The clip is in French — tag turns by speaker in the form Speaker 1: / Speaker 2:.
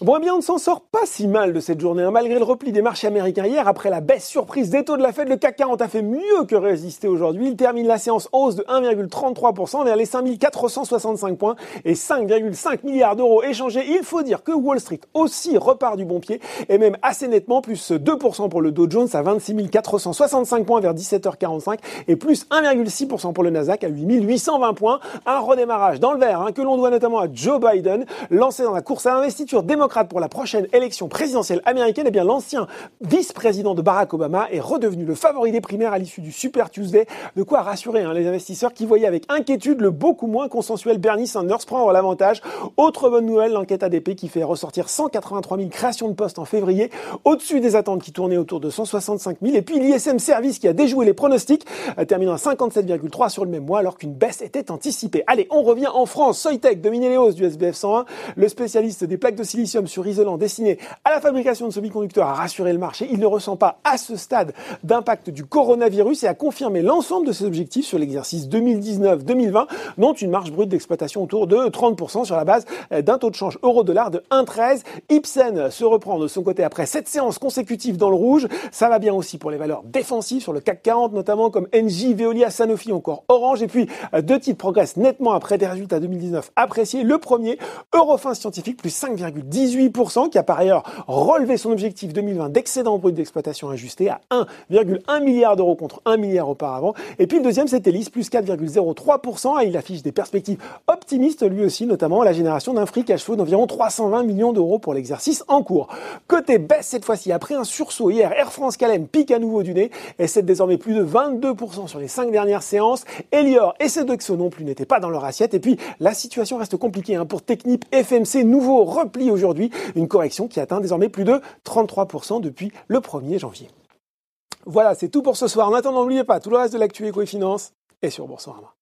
Speaker 1: Bon, eh bien, on ne s'en sort pas si mal de cette journée. Hein. Malgré le repli des marchés américains hier, après la baisse surprise des taux de la Fed, le CAC 40 a fait mieux que résister aujourd'hui. Il termine la séance hausse de 1,33% vers les 5465 points et 5,5 milliards d'euros échangés. Il faut dire que Wall Street aussi repart du bon pied et même assez nettement, plus 2% pour le Dow Jones à 26 465 points vers 17h45 et plus 1,6% pour le Nasdaq à 8820 points. Un redémarrage dans le vert hein, que l'on doit notamment à Joe Biden, lancé dans la course à l'investiture pour la prochaine élection présidentielle américaine. Eh bien, l'ancien vice-président de Barack Obama est redevenu le favori des primaires à l'issue du Super Tuesday. De quoi rassurer hein, les investisseurs qui voyaient avec inquiétude le beaucoup moins consensuel Bernie Sanders prendre l'avantage. Autre bonne nouvelle, l'enquête ADP qui fait ressortir 183 000 créations de postes en février, au-dessus des attentes qui tournaient autour de 165 000. Et puis l'ISM Service qui a déjoué les pronostics, euh, terminant à 57,3 sur le même mois alors qu'une baisse était anticipée. Allez, on revient en France. Soitec dominait les hausses du SBF 101. Le spécialiste des plaques de silicium sur isolant destiné à la fabrication de semi-conducteurs a rassuré le marché. Il ne ressent pas à ce stade d'impact du coronavirus et a confirmé l'ensemble de ses objectifs sur l'exercice 2019-2020, dont une marge brute d'exploitation autour de 30% sur la base euh, d'un taux de change euro-dollar de 1,13. Ipsen se reprend de son côté après sept séances consécutives dans le rouge. Ça va bien aussi pour les valeurs défensives sur le CAC 40, notamment comme Engie, Veolia, Sanofi, encore Orange. Et puis, euh, deux titres progressent nettement après des résultats 2019 appréciés. Le premier, Eurofin Scientifique, plus 5,18%, qui a par ailleurs relevé son objectif 2020 d'excédent brut d'exploitation ajusté à 1,1 milliard d'euros contre 1 milliard auparavant. Et puis le deuxième, c'est Elis, plus 4,03%. Il affiche des perspectives optimistes, lui aussi, notamment la génération d'un free cash flow d'environ 320 millions d'euros pour l'exercice en cours. Côté baisse cette fois-ci, après un sursaut hier, Air France KLM pique à nouveau du nez et c'est désormais plus de 22% sur les cinq dernières séances. Elior et Sodexo non plus n'étaient pas dans leur assiette. Et puis la situation reste compliquée hein. pour Technip, FMC, nouveau repli une correction qui atteint désormais plus de 33% depuis le 1er janvier. Voilà, c'est tout pour ce soir. En attendant, n'oubliez pas, tout le reste de l'actu éco et finance est sur Boursorama.